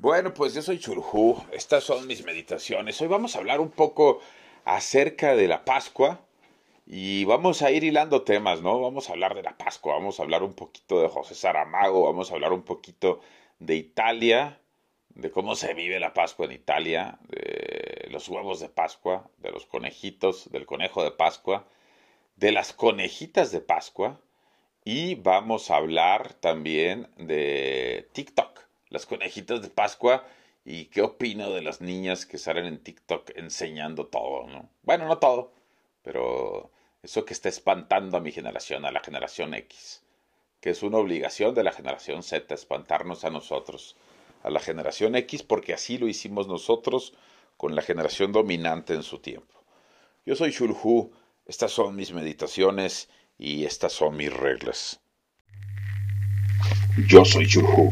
Bueno, pues yo soy Churjú, estas son mis meditaciones. Hoy vamos a hablar un poco acerca de la Pascua y vamos a ir hilando temas, ¿no? Vamos a hablar de la Pascua, vamos a hablar un poquito de José Saramago, vamos a hablar un poquito de Italia, de cómo se vive la Pascua en Italia, de los huevos de Pascua, de los conejitos, del conejo de Pascua, de las conejitas de Pascua y vamos a hablar también de TikTok las conejitas de Pascua y qué opino de las niñas que salen en TikTok enseñando todo, ¿no? Bueno, no todo, pero eso que está espantando a mi generación, a la generación X, que es una obligación de la generación Z espantarnos a nosotros, a la generación X, porque así lo hicimos nosotros con la generación dominante en su tiempo. Yo soy Shulhu, estas son mis meditaciones y estas son mis reglas. Yo soy Shulhu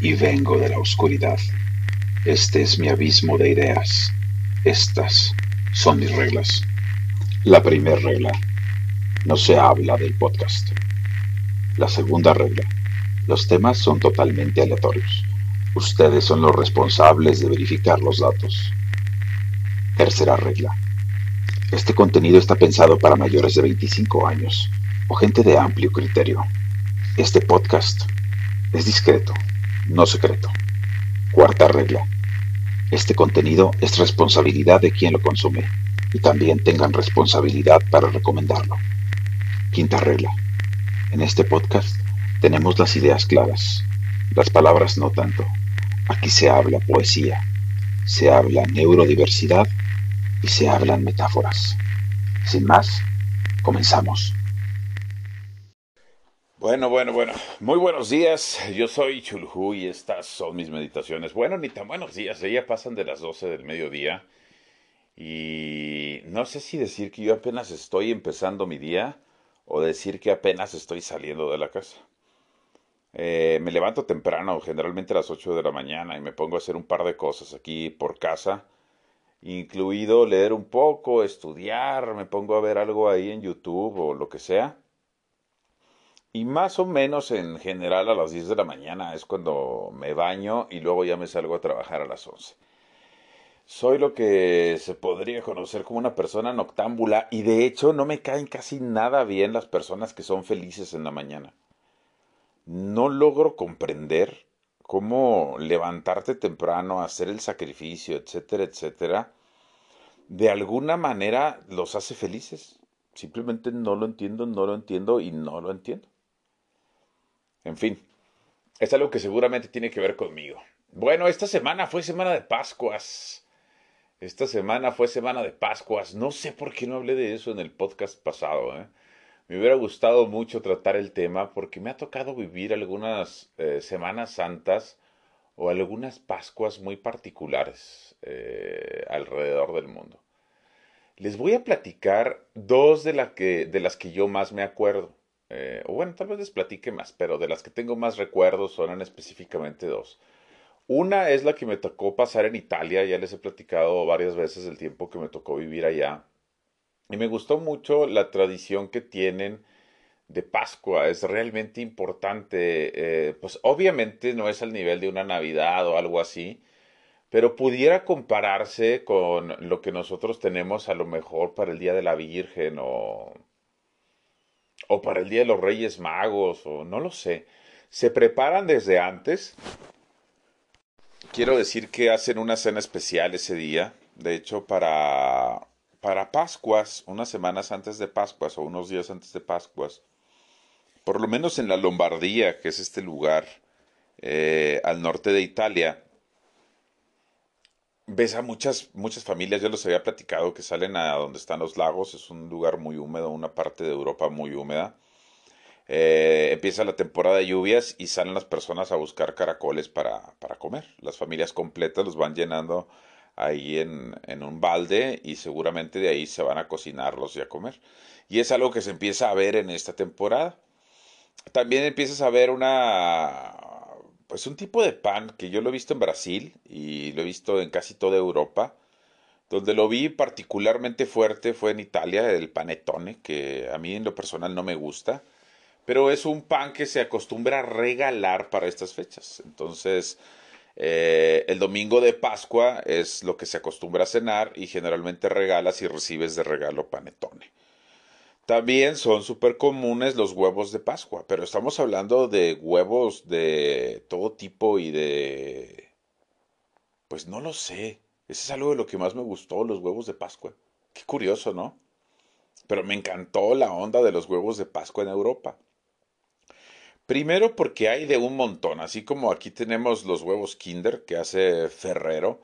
y vengo de la oscuridad. Este es mi abismo de ideas. Estas son mis reglas. La primera regla, no se habla del podcast. La segunda regla, los temas son totalmente aleatorios. Ustedes son los responsables de verificar los datos. Tercera regla, este contenido está pensado para mayores de 25 años o gente de amplio criterio. Este podcast es discreto no secreto. Cuarta regla. Este contenido es responsabilidad de quien lo consume y también tengan responsabilidad para recomendarlo. Quinta regla. En este podcast tenemos las ideas claras, las palabras no tanto. Aquí se habla poesía, se habla neurodiversidad y se hablan metáforas. Sin más, comenzamos. Bueno, bueno, bueno. Muy buenos días. Yo soy Chulhu y estas son mis meditaciones. Bueno, ni tan buenos días. Ya pasan de las 12 del mediodía. Y no sé si decir que yo apenas estoy empezando mi día o decir que apenas estoy saliendo de la casa. Eh, me levanto temprano, generalmente a las 8 de la mañana, y me pongo a hacer un par de cosas aquí por casa, incluido leer un poco, estudiar, me pongo a ver algo ahí en YouTube o lo que sea. Y más o menos en general a las 10 de la mañana es cuando me baño y luego ya me salgo a trabajar a las 11. Soy lo que se podría conocer como una persona noctámbula y de hecho no me caen casi nada bien las personas que son felices en la mañana. No logro comprender cómo levantarte temprano, hacer el sacrificio, etcétera, etcétera, de alguna manera los hace felices. Simplemente no lo entiendo, no lo entiendo y no lo entiendo. En fin, es algo que seguramente tiene que ver conmigo. Bueno, esta semana fue semana de Pascuas. Esta semana fue semana de Pascuas. No sé por qué no hablé de eso en el podcast pasado. ¿eh? Me hubiera gustado mucho tratar el tema porque me ha tocado vivir algunas eh, Semanas Santas o algunas Pascuas muy particulares eh, alrededor del mundo. Les voy a platicar dos de, las que yo más me acuerdo. Eh, o bueno, tal vez les platique más, pero de las que tengo más recuerdos son específicamente dos. Una es la que me tocó pasar en Italia, ya les he platicado varias veces el tiempo que me tocó vivir allá. Y me gustó mucho la tradición que tienen de Pascua, es realmente importante. Eh, pues obviamente no es al nivel de una Navidad o algo así, pero pudiera compararse con lo que nosotros tenemos a lo mejor para el Día de la Virgen o o para el Día de los Reyes Magos, o no lo sé. Se preparan desde antes. Quiero decir que hacen una cena especial ese día. De hecho, para, para Pascuas, unas semanas antes de Pascuas o unos días antes de Pascuas, por lo menos en la Lombardía, que es este lugar eh, al norte de Italia, ves a muchas, muchas familias, yo les había platicado, que salen a donde están los lagos, es un lugar muy húmedo, una parte de Europa muy húmeda. Eh, empieza la temporada de lluvias y salen las personas a buscar caracoles para, para comer. Las familias completas los van llenando ahí en, en, un balde y seguramente de ahí se van a cocinarlos y a comer. Y es algo que se empieza a ver en esta temporada. También empiezas a ver una, pues un tipo de pan que yo lo he visto en Brasil y lo he visto en casi toda Europa. Donde lo vi particularmente fuerte fue en Italia, el panetone, que a mí en lo personal no me gusta, pero es un pan que se acostumbra a regalar para estas fechas. Entonces, Eh, el domingo de Pascua es lo que se acostumbra a cenar y generalmente regalas y recibes de regalo panetone. También son súper comunes los huevos de Pascua, pero estamos hablando de huevos de todo tipo y de... Pues no lo sé. Ese es algo de lo que más me gustó, los huevos de Pascua. Qué curioso, ¿no? Pero me encantó la onda de los huevos de Pascua en Europa. Primero porque hay de un montón, así como aquí tenemos los huevos Kinder que hace Ferrero.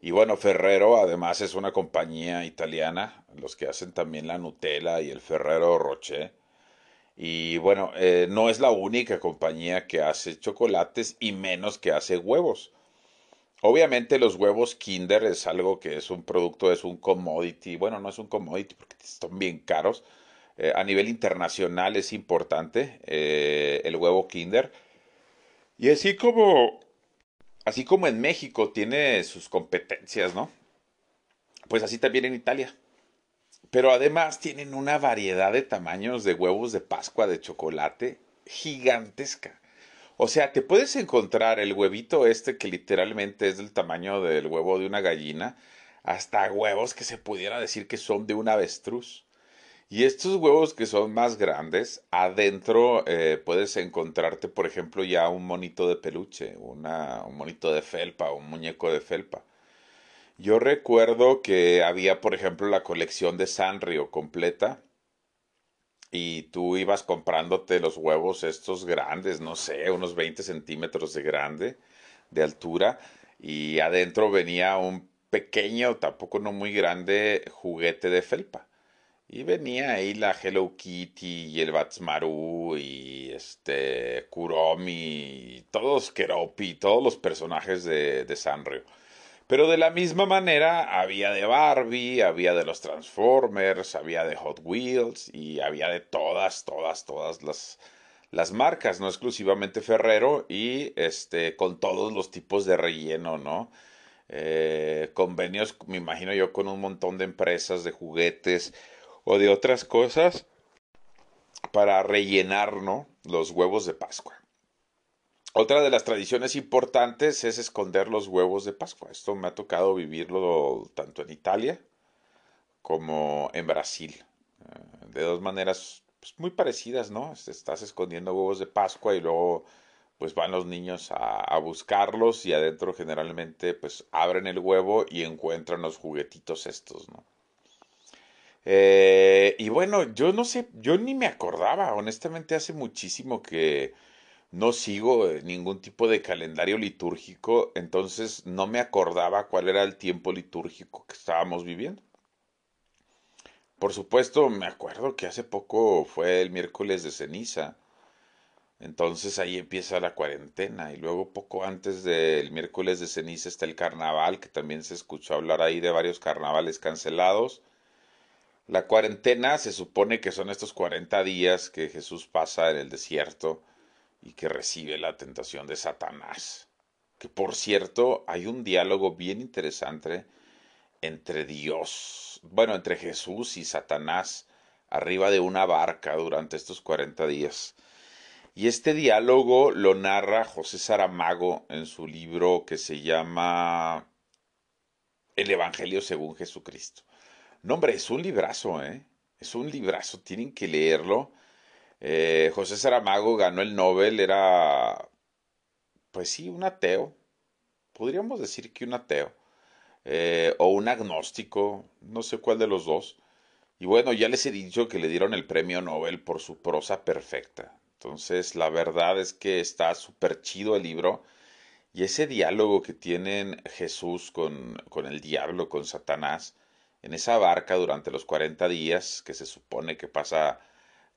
Y bueno, Ferrero además es una compañía italiana, los que hacen también la Nutella y el Ferrero Rocher. Y bueno, eh, no es la única compañía que hace chocolates y menos que hace huevos. Obviamente los huevos Kinder es algo que es un producto, es un commodity. Bueno, no es un commodity porque están bien caros eh, a nivel internacional es importante eh, el huevo Kinder. Y así como, así como en México tiene sus competencias, ¿no? Pues así también en Italia. Pero además tienen una variedad de tamaños de huevos de Pascua de chocolate gigantesca. O sea, te puedes encontrar el huevito este que literalmente es del tamaño del huevo de una gallina, hasta huevos que se pudiera decir que son de un avestruz. Y estos huevos que son más grandes, adentro eh, puedes encontrarte, por ejemplo, ya un monito de peluche, una, un monito de felpa, un muñeco de felpa. Yo recuerdo que había, por ejemplo, la colección de Sanrio completa y tú ibas comprándote los huevos estos grandes, no sé, unos 20 centímetros de grande, de altura, y adentro venía un pequeño, tampoco no muy grande, juguete de felpa. Y venía ahí la Hello Kitty y el Batsmaru y este Kuromi y todos Keropi, todos los personajes de, de Sanrio. Pero de la misma manera había de Barbie, había de los Transformers, había de Hot Wheels y había de todas, todas, todas las, las marcas, no exclusivamente Ferrero y este con todos los tipos de relleno, ¿no? Eh, convenios, me imagino yo, con un montón de empresas de juguetes o de otras cosas para rellenar los huevos de Pascua. Otra de las tradiciones importantes es esconder los huevos de Pascua. Esto me ha tocado vivirlo tanto en Italia como en Brasil. Eh, de dos maneras pues, muy parecidas, ¿no? Estás escondiendo huevos de Pascua y luego pues van los niños a, a, buscarlos y adentro generalmente pues abren el huevo y encuentran los juguetitos estos, ¿no? Eh, y bueno, yo no sé, yo ni me acordaba, honestamente hace muchísimo que no sigo ningún tipo de calendario litúrgico, entonces no me acordaba cuál era el tiempo litúrgico que estábamos viviendo. Por supuesto, me acuerdo que hace poco fue el miércoles de ceniza, entonces ahí empieza la cuarentena y luego poco antes del miércoles de ceniza está el carnaval, que también se escuchó hablar ahí de varios carnavales cancelados. La cuarentena se supone que son estos 40 días que Jesús pasa en el desierto y que recibe la tentación de Satanás. Que por cierto, hay un diálogo bien interesante entre Dios, bueno, entre Jesús y Satanás arriba de una barca durante estos 40 días. Y este diálogo lo narra José Saramago en su libro que se llama El Evangelio según Jesucristo. No, hombre, es un librazo, ¿eh? Es un librazo, tienen que leerlo. Eh, José Saramago ganó el Nobel, era, pues sí, un ateo. Podríamos decir que un ateo. Eh, o un agnóstico, no sé cuál de los dos. Y bueno, ya les he dicho que le dieron el premio Nobel por su prosa perfecta. Entonces, la verdad es que está súper chido el libro. Y ese diálogo que tienen Jesús con, con el diablo, con Satanás, en esa barca durante los 40 días que se supone que pasa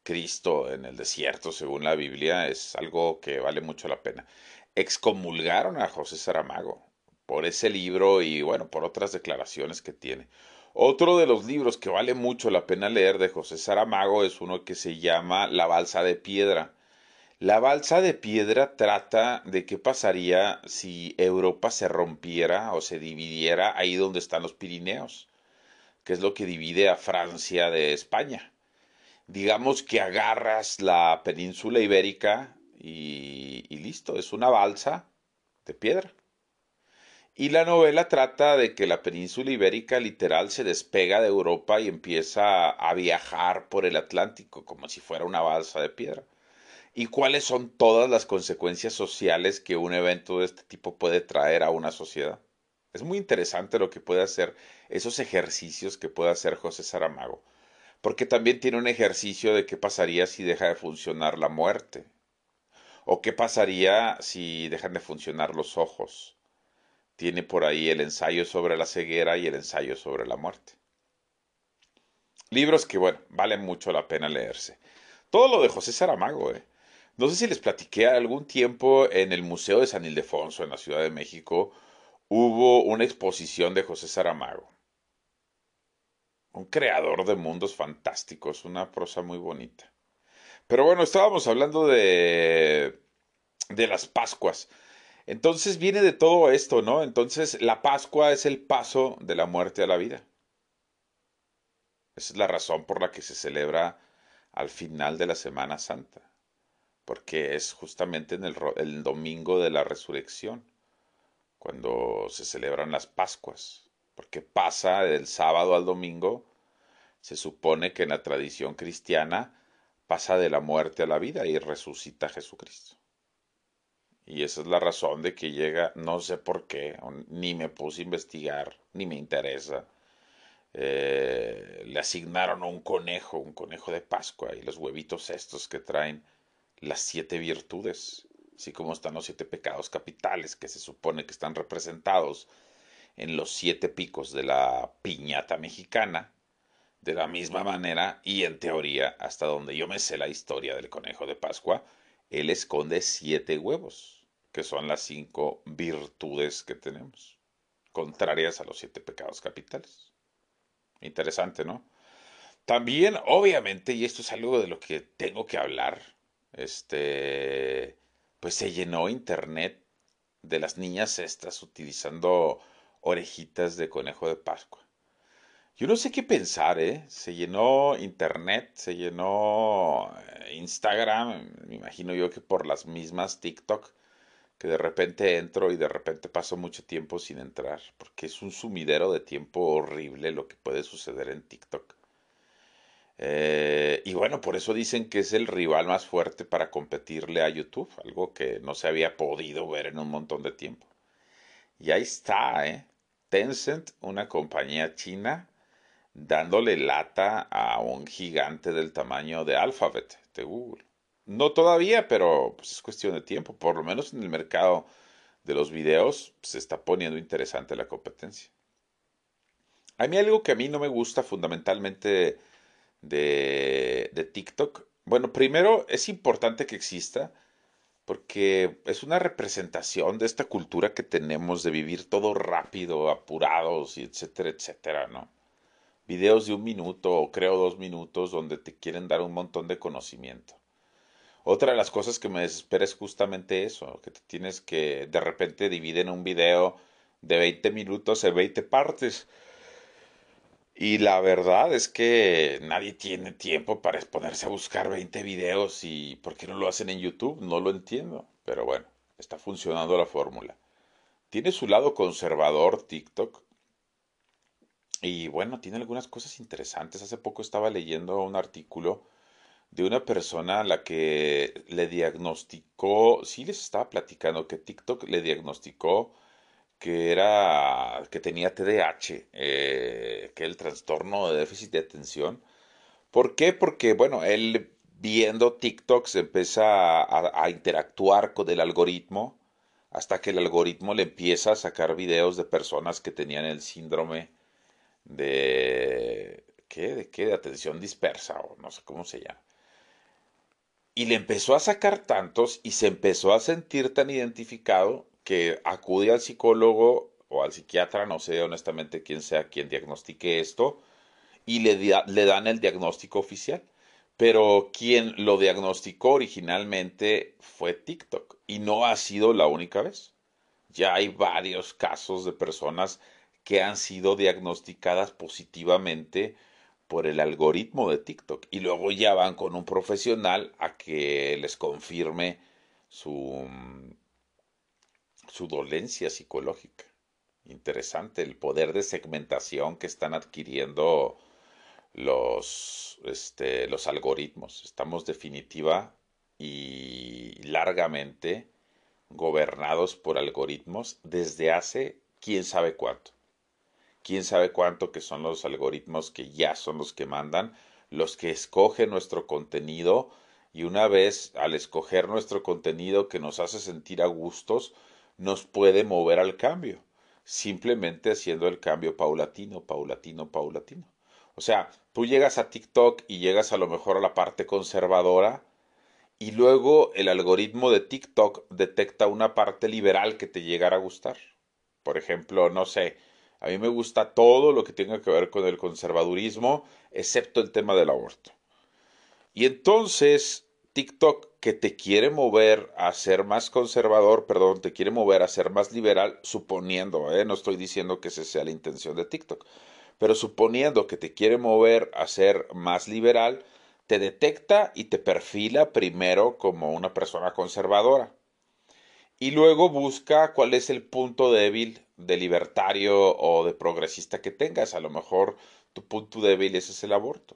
Cristo en el desierto, según la Biblia, es algo que vale mucho la pena. Excomulgaron a José Saramago por ese libro y bueno, por otras declaraciones que tiene. Otro de los libros que vale mucho la pena leer de José Saramago es uno que se llama La balsa de piedra. La balsa de piedra trata de qué pasaría si Europa se rompiera o se dividiera ahí donde están los Pirineos que es lo que divide a Francia de España. Digamos que agarras la península ibérica y, listo, es una balsa de piedra. Y la novela trata de que la península ibérica literal se despega de Europa y empieza a viajar por el Atlántico como si fuera una balsa de piedra. ¿Y cuáles son todas las consecuencias sociales que un evento de este tipo puede traer a una sociedad? Es muy interesante lo que puede hacer, esos ejercicios que puede hacer José Saramago, porque también tiene un ejercicio de qué pasaría si deja de funcionar la muerte, o qué pasaría si dejan de funcionar los ojos. Tiene por ahí el ensayo sobre la ceguera y el ensayo sobre la muerte. Libros que, bueno, valen mucho la pena leerse. Todo lo de José Saramago, ¿eh? No sé si les platiqué algún tiempo en el Museo de San Ildefonso, en la Ciudad de México, hubo una exposición de José Saramago. Un creador de mundos fantásticos, una prosa muy bonita. Pero bueno, estábamos hablando de, de las Pascuas. Entonces viene de todo esto, ¿no? Entonces la Pascua es el paso de la muerte a la vida. Esa es la razón por la que se celebra al final de la Semana Santa, porque es justamente en el, el domingo de la resurrección cuando se celebran las Pascuas, porque pasa del sábado al domingo, se supone que en la tradición cristiana pasa de la muerte a la vida y resucita Jesucristo. Y esa es la razón de que llega, no sé por qué, ni me puse a investigar, ni me interesa. Eh, le asignaron un conejo, un conejo de Pascua, y los huevitos estos que traen las siete virtudes así como están los siete pecados capitales que se supone que están representados en los siete picos de la piñata mexicana, de la misma manera y en teoría, hasta donde yo me sé la historia del conejo de Pascua, él esconde siete huevos, que son las cinco virtudes que tenemos, contrarias a los siete pecados capitales. Interesante, ¿no? También, obviamente, y esto es algo de lo que tengo que hablar, este, pues se llenó internet de las niñas estas utilizando orejitas de conejo de Pascua. Yo no sé qué pensar, ¿eh? Se llenó internet, se llenó eh, Instagram, me imagino yo que por las mismas TikTok, que de repente entro y de repente paso mucho tiempo sin entrar, porque es un sumidero de tiempo horrible lo que puede suceder en TikTok. Eh, y bueno, por eso dicen que es el rival más fuerte para competirle a YouTube, algo que no se había podido ver en un montón de tiempo. Y ahí está, ¿eh? Tencent, una compañía china, dándole lata a un gigante del tamaño de Alphabet, de Google. No todavía, pero pues, es cuestión de tiempo. Por lo menos en el mercado de los videos se está poniendo interesante la competencia. A mí algo que a mí no me gusta fundamentalmente de, de TikTok. Bueno, primero es importante que exista porque es una representación de esta cultura que tenemos de vivir todo rápido, apurados, y etcétera, etcétera, ¿no? Videos de un minuto o creo dos minutos donde te quieren dar un montón de conocimiento. Otra de las cosas que me desespera es justamente eso, que te tienes que de repente dividen un video de 20 minutos en 20 partes y la verdad es que nadie tiene tiempo para exponerse a buscar 20 videos y ¿por qué no lo hacen en YouTube? No lo entiendo. Pero bueno, está funcionando la fórmula. Tiene su lado conservador TikTok. Y bueno, tiene algunas cosas interesantes. Hace poco estaba leyendo un artículo de una persona a la que le diagnosticó, sí les estaba platicando que TikTok le diagnosticó que era que tenía TDAH, eh, que el trastorno de déficit de atención. ¿Por qué? Porque, bueno, él viendo TikTok se empieza a, interactuar con el algoritmo hasta que el algoritmo le empieza a sacar videos de personas que tenían el síndrome de ¿qué? ¿De qué? De atención dispersa o no sé cómo se llama. Y le empezó a sacar tantos y se empezó a sentir tan identificado que acude al psicólogo o al psiquiatra, no sé honestamente quién sea quien diagnostique esto, y le, le dan el diagnóstico oficial. Pero quien lo diagnosticó originalmente fue TikTok y no ha sido la única vez. Ya hay varios casos de personas que han sido diagnosticadas positivamente por el algoritmo de TikTok y luego ya van con un profesional a que les confirme su, su dolencia psicológica. interesante el poder de segmentación que están adquiriendo los, este, los algoritmos. Estamos definitiva y largamente gobernados por algoritmos desde hace quién sabe cuánto. Quién sabe cuánto que son los algoritmos que ya son los que mandan, los que escogen nuestro contenido y una vez al escoger nuestro contenido que nos hace sentir a gustos, nos puede mover al cambio, simplemente haciendo el cambio paulatino, paulatino, paulatino. O sea, tú llegas a TikTok y llegas a lo mejor a la parte conservadora y luego el algoritmo de TikTok detecta una parte liberal que te llegara a gustar. Por ejemplo, no sé, a mí me gusta todo lo que tenga que ver con el conservadurismo, excepto el tema del aborto. Y entonces TikTok que te quiere mover a ser más conservador, perdón, te quiere mover a ser más liberal, suponiendo, ¿eh? no estoy diciendo que esa sea la intención de TikTok, pero suponiendo que te quiere mover a ser más liberal, te detecta y te perfila primero como una persona conservadora. Y luego busca cuál es el punto débil de libertario o de progresista que tengas. A lo mejor tu punto débil es el aborto.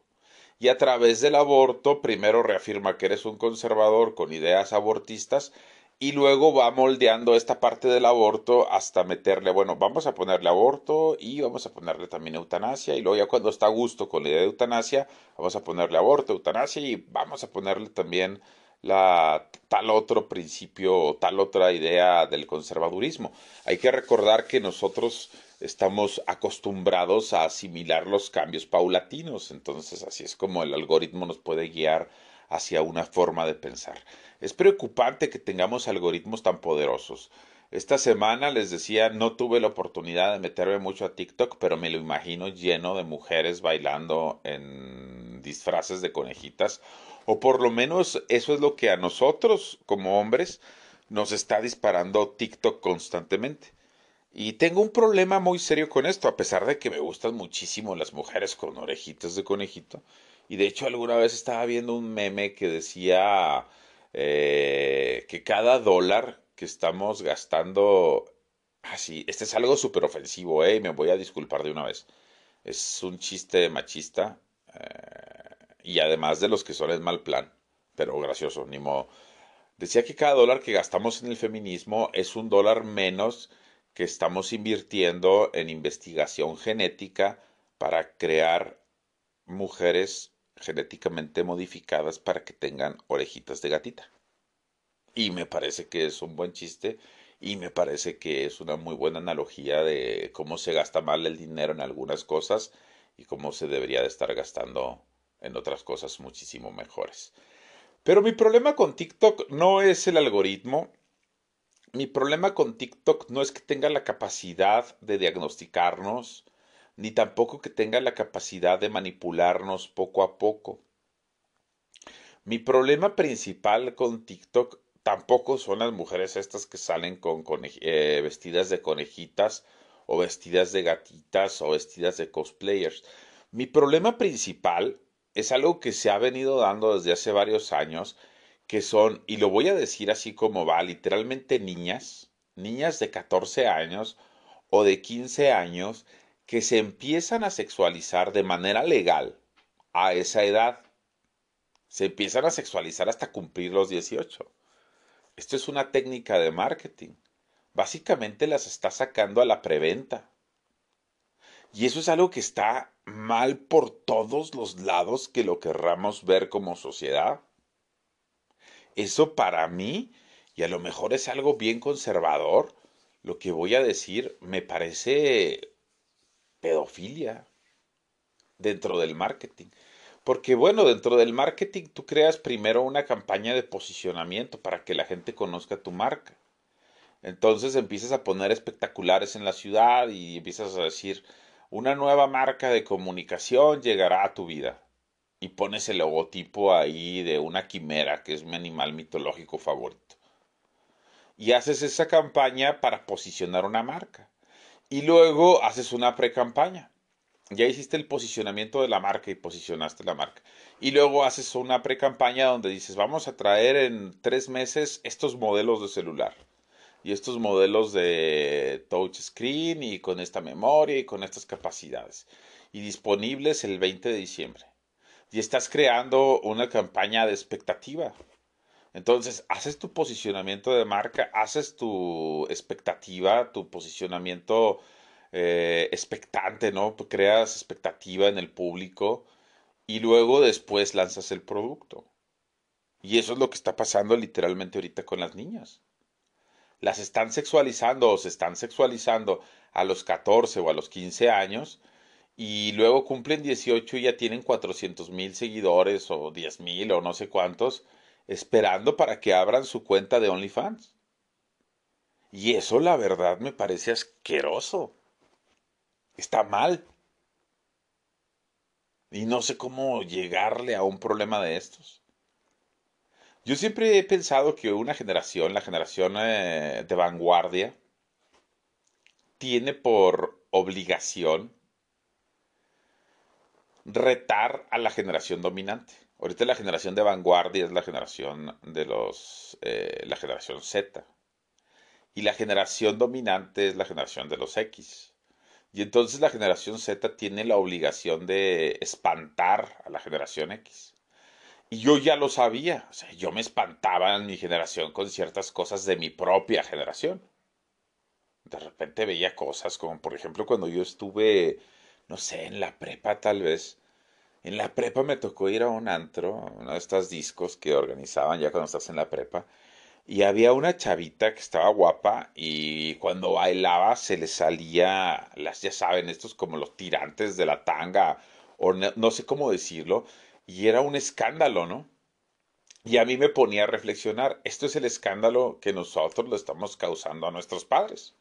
Y a través del aborto, primero reafirma que eres un conservador con ideas abortistas y luego va moldeando esta parte del aborto hasta meterle, bueno, vamos a ponerle aborto y vamos a ponerle también eutanasia y luego ya cuando está a gusto con la idea de eutanasia, vamos a ponerle aborto, eutanasia y vamos a ponerle también la tal otro principio o tal otra idea del conservadurismo. Hay que recordar que nosotros estamos acostumbrados a asimilar los cambios paulatinos, entonces así es como el algoritmo nos puede guiar hacia una forma de pensar. Es preocupante que tengamos algoritmos tan poderosos. Esta semana les decía, no tuve la oportunidad de meterme mucho a TikTok, pero me lo imagino lleno de mujeres bailando en disfraces de conejitas, o por lo menos eso es lo que a nosotros como hombres nos está disparando TikTok constantemente. Y tengo un problema muy serio con esto, a pesar de que me gustan muchísimo las mujeres con orejitas de conejito. Y de hecho alguna vez estaba viendo un meme que decía eh, que cada dólar que estamos gastando... Así, este es algo súper ofensivo, ¿eh? Y me voy a disculpar de una vez. Es un chiste machista. Eh, y además de los que son en mal plan. Pero gracioso, ni modo. Decía que cada dólar que gastamos en el feminismo es un dólar menos que estamos invirtiendo en investigación genética para crear mujeres genéticamente modificadas para que tengan orejitas de gatita. Y me parece que es un buen chiste y me parece que es una muy buena analogía de cómo se gasta mal el dinero en algunas cosas y cómo se debería de estar gastando en otras cosas muchísimo mejores. Pero mi problema con TikTok no es el algoritmo. Mi problema con TikTok no es que tenga la capacidad de diagnosticarnos ni tampoco que tenga la capacidad de manipularnos poco a poco. Mi problema principal con TikTok tampoco son las mujeres estas que salen con eh, vestidas de conejitas o vestidas de gatitas o vestidas de cosplayers. Mi problema principal es algo que se ha venido dando desde hace varios años, que son, y lo voy a decir así como va, literalmente niñas, niñas de 14 años o de 15 años que se empiezan a sexualizar de manera legal a esa edad. Se empiezan a sexualizar hasta cumplir los 18. Esto es una técnica de marketing. Básicamente las está sacando a la preventa. Y eso es algo que está mal por todos los lados que lo querramos ver como sociedad. Eso para mí, y a lo mejor es algo bien conservador, lo que voy a decir me parece pedofilia dentro del marketing. Porque bueno, dentro del marketing tú creas primero una campaña de posicionamiento para que la gente conozca tu marca. Entonces empiezas a poner espectaculares en la ciudad y empiezas a decir, una nueva marca de comunicación llegará a tu vida. Y pones el logotipo ahí de una quimera, que es mi animal mitológico favorito. Y haces esa campaña para posicionar una marca y luego haces una pre-campaña. Ya hiciste el posicionamiento de la marca y posicionaste la marca. Y luego haces una pre-campaña donde dices, vamos a traer en tres meses estos modelos de celular y estos modelos de touch touchscreen y con esta memoria y con estas capacidades. Y disponibles el 20 de diciembre. Y estás creando una campaña de expectativa. Entonces, haces tu posicionamiento de marca, haces tu expectativa, tu posicionamiento eh, expectante, ¿no? Creas expectativa en el público y luego después lanzas el producto. Y eso es lo que está pasando literalmente ahorita con las niñas. Las están sexualizando o se están sexualizando a los 14 o a los 15 años y luego cumplen 18 y ya tienen 400 mil seguidores o 10 mil o no sé cuántos esperando para que abran su cuenta de OnlyFans. Y eso la verdad me parece asqueroso. Está mal. Y no sé cómo llegarle a un problema de estos. Yo siempre he pensado que una generación, la generación eh, de vanguardia, tiene por obligación retar a la generación dominante. Ahorita la generación de vanguardia es la generación de los, eh, la generación Z. Y la generación dominante es la generación de los X. Y entonces la generación Z tiene la obligación de espantar a la generación X. Y yo ya lo sabía. Yo me espantaba en mi generación con ciertas cosas de mi propia generación. De repente veía cosas como, por ejemplo, cuando yo estuve, no sé, en la prepa tal vez en la prepa me tocó ir a un antro, uno de estos discos que organizaban ya cuando estás en la prepa. Y había una chavita que estaba guapa y cuando bailaba se le salía, las, ya saben, estos como los tirantes de la tanga, o no, sé cómo decirlo, y era un escándalo, ¿no? Y a mí me ponía a reflexionar, esto es el escándalo que nosotros le estamos causando a nuestros padres,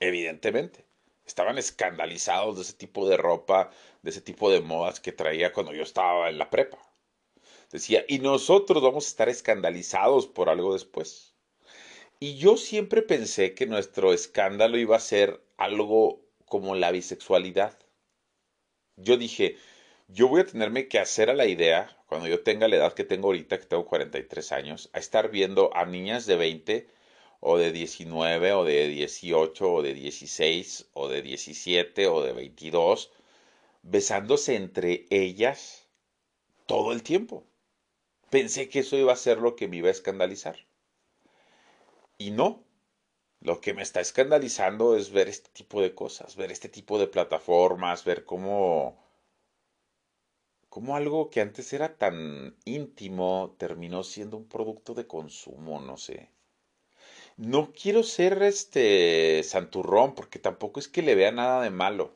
evidentemente estaban escandalizados de ese tipo de ropa, de ese tipo de modas que traía cuando yo estaba en la prepa. Decía, y nosotros vamos a estar escandalizados por algo después. Y yo siempre pensé que nuestro escándalo iba a ser algo como la bisexualidad. Yo dije, yo voy a tenerme que hacer a la idea, cuando yo tenga la edad que tengo ahorita, que tengo 43 años, a estar viendo a niñas de 20 o de 19 o de 18 o de 16 o de 17 o de 22 besándose entre ellas todo el tiempo. Pensé que eso iba a ser lo que me iba a escandalizar. Y no. Lo que me está escandalizando es ver este tipo de cosas, ver este tipo de plataformas, ver cómo cómo algo que antes era tan íntimo terminó siendo un producto de consumo, no sé. No quiero ser este santurrón, porque tampoco es que le vea nada de malo.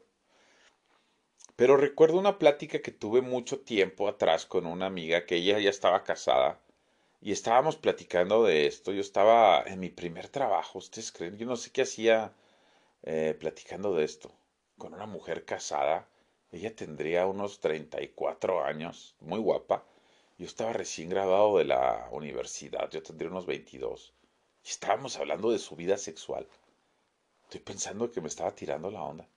Pero recuerdo una plática que tuve mucho tiempo atrás con una amiga que ella ya estaba casada y estábamos platicando de esto. Yo estaba en mi primer trabajo, ¿ustedes creen? Yo no sé qué hacía eh, platicando de esto con una mujer casada. Ella tendría unos 34 años, muy guapa. Yo estaba recién graduado de la universidad, yo tendría unos 22. Estábamos hablando de su vida sexual. Estoy pensando que me estaba tirando la onda.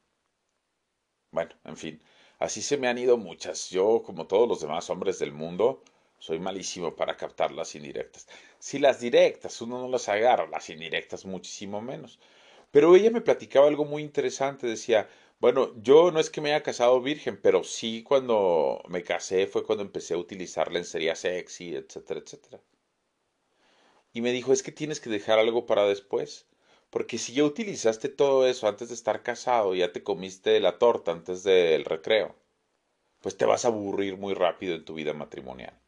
Bueno, en fin, así se me han ido muchas. Yo, como todos los demás hombres del mundo, soy malísimo para captar las indirectas. Si las directas uno no las agarra, las indirectas muchísimo menos. Pero ella me platicaba algo muy interesante. Decía, bueno, yo no es que me haya casado virgen, pero sí cuando me casé fue cuando empecé a utilizar lencería sexy, etcétera, etcétera. Y me dijo, es que tienes que dejar algo para después. Porque si ya utilizaste todo eso antes de estar casado, ya te comiste la torta antes del recreo, pues te vas a aburrir muy rápido en tu vida matrimonial.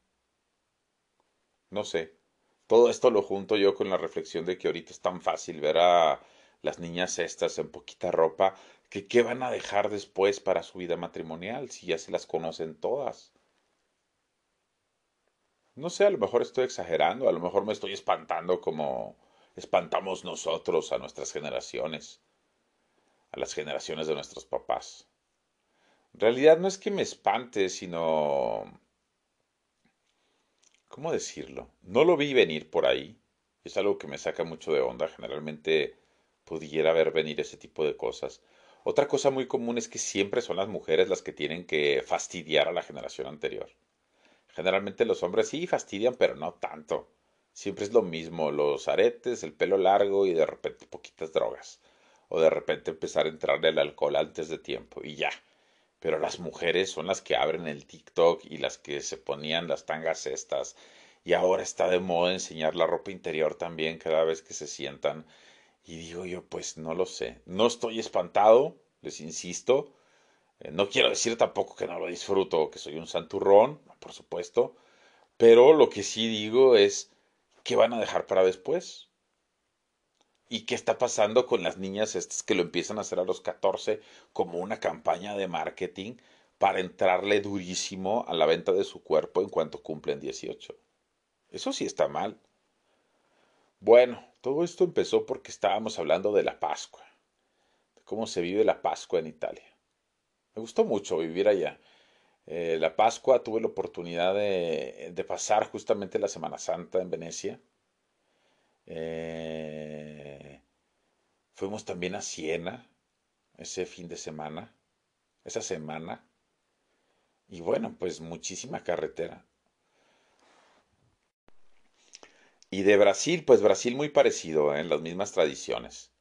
No sé. Todo esto lo junto yo con la reflexión de que ahorita es tan fácil ver a las niñas estas en poquita ropa, que qué van a dejar después para su vida matrimonial si ya se las conocen todas. No sé, a lo mejor estoy exagerando, a lo mejor me estoy espantando como espantamos nosotros a nuestras generaciones, a las generaciones de nuestros papás. En realidad no es que me espante, sino... ¿Cómo decirlo? No lo vi venir por ahí. Es algo que me saca mucho de onda. Generalmente pudiera ver venir ese tipo de cosas. Otra cosa muy común es que siempre son las mujeres las que tienen que fastidiar a la generación anterior. Generalmente los hombres sí fastidian, pero no tanto. Siempre es lo mismo, los aretes, el pelo largo y de repente poquitas drogas. o de repente empezar a entrarle al alcohol antes de tiempo y ya. Pero las mujeres son las que abren el TikTok y las que se ponían las tangas estas y ahora está de moda enseñar la ropa interior también cada vez que se sientan. Y digo yo, pues no lo sé. No estoy espantado, les insisto. Eh, no quiero decir tampoco que no lo disfruto, que soy un santurrón, por supuesto. Pero lo que sí digo es, ¿qué van a dejar para después? ¿Y qué está pasando con las niñas estas que lo empiezan a hacer a los 14 como una campaña de marketing para entrarle durísimo a la venta de su cuerpo en cuanto cumplen 18? Eso sí está mal. Bueno, todo esto empezó porque estábamos hablando de la Pascua, de cómo se vive la Pascua en Italia. Me gustó mucho vivir allá. Eh, la Pascua tuve la oportunidad de, de, pasar justamente la Semana Santa en Venecia. Eh, fuimos también a Siena ese fin de semana, esa semana. Y bueno, pues muchísima carretera. Y de Brasil, pues Brasil muy parecido, en ¿eh? las mismas tradiciones.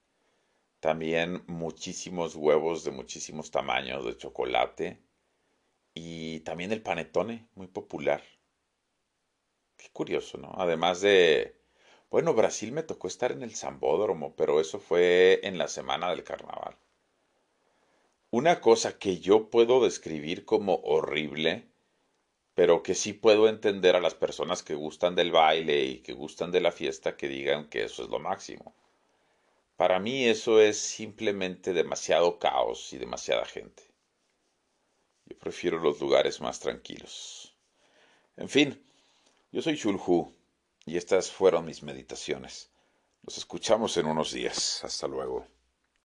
También muchísimos huevos de muchísimos tamaños de chocolate. Y también el panetone, muy popular. Qué curioso, ¿no? Además de... Bueno, Brasil me tocó estar en el Zambódromo, pero eso fue en la semana del carnaval. Una cosa que yo puedo describir como horrible pero que sí puedo entender a las personas que gustan del baile y que gustan de la fiesta que digan que eso es lo máximo. Para mí eso es simplemente demasiado caos y demasiada gente. Yo prefiero los lugares más tranquilos. En fin, yo soy Shulhu y estas fueron mis meditaciones. Nos escuchamos en unos días. Hasta luego.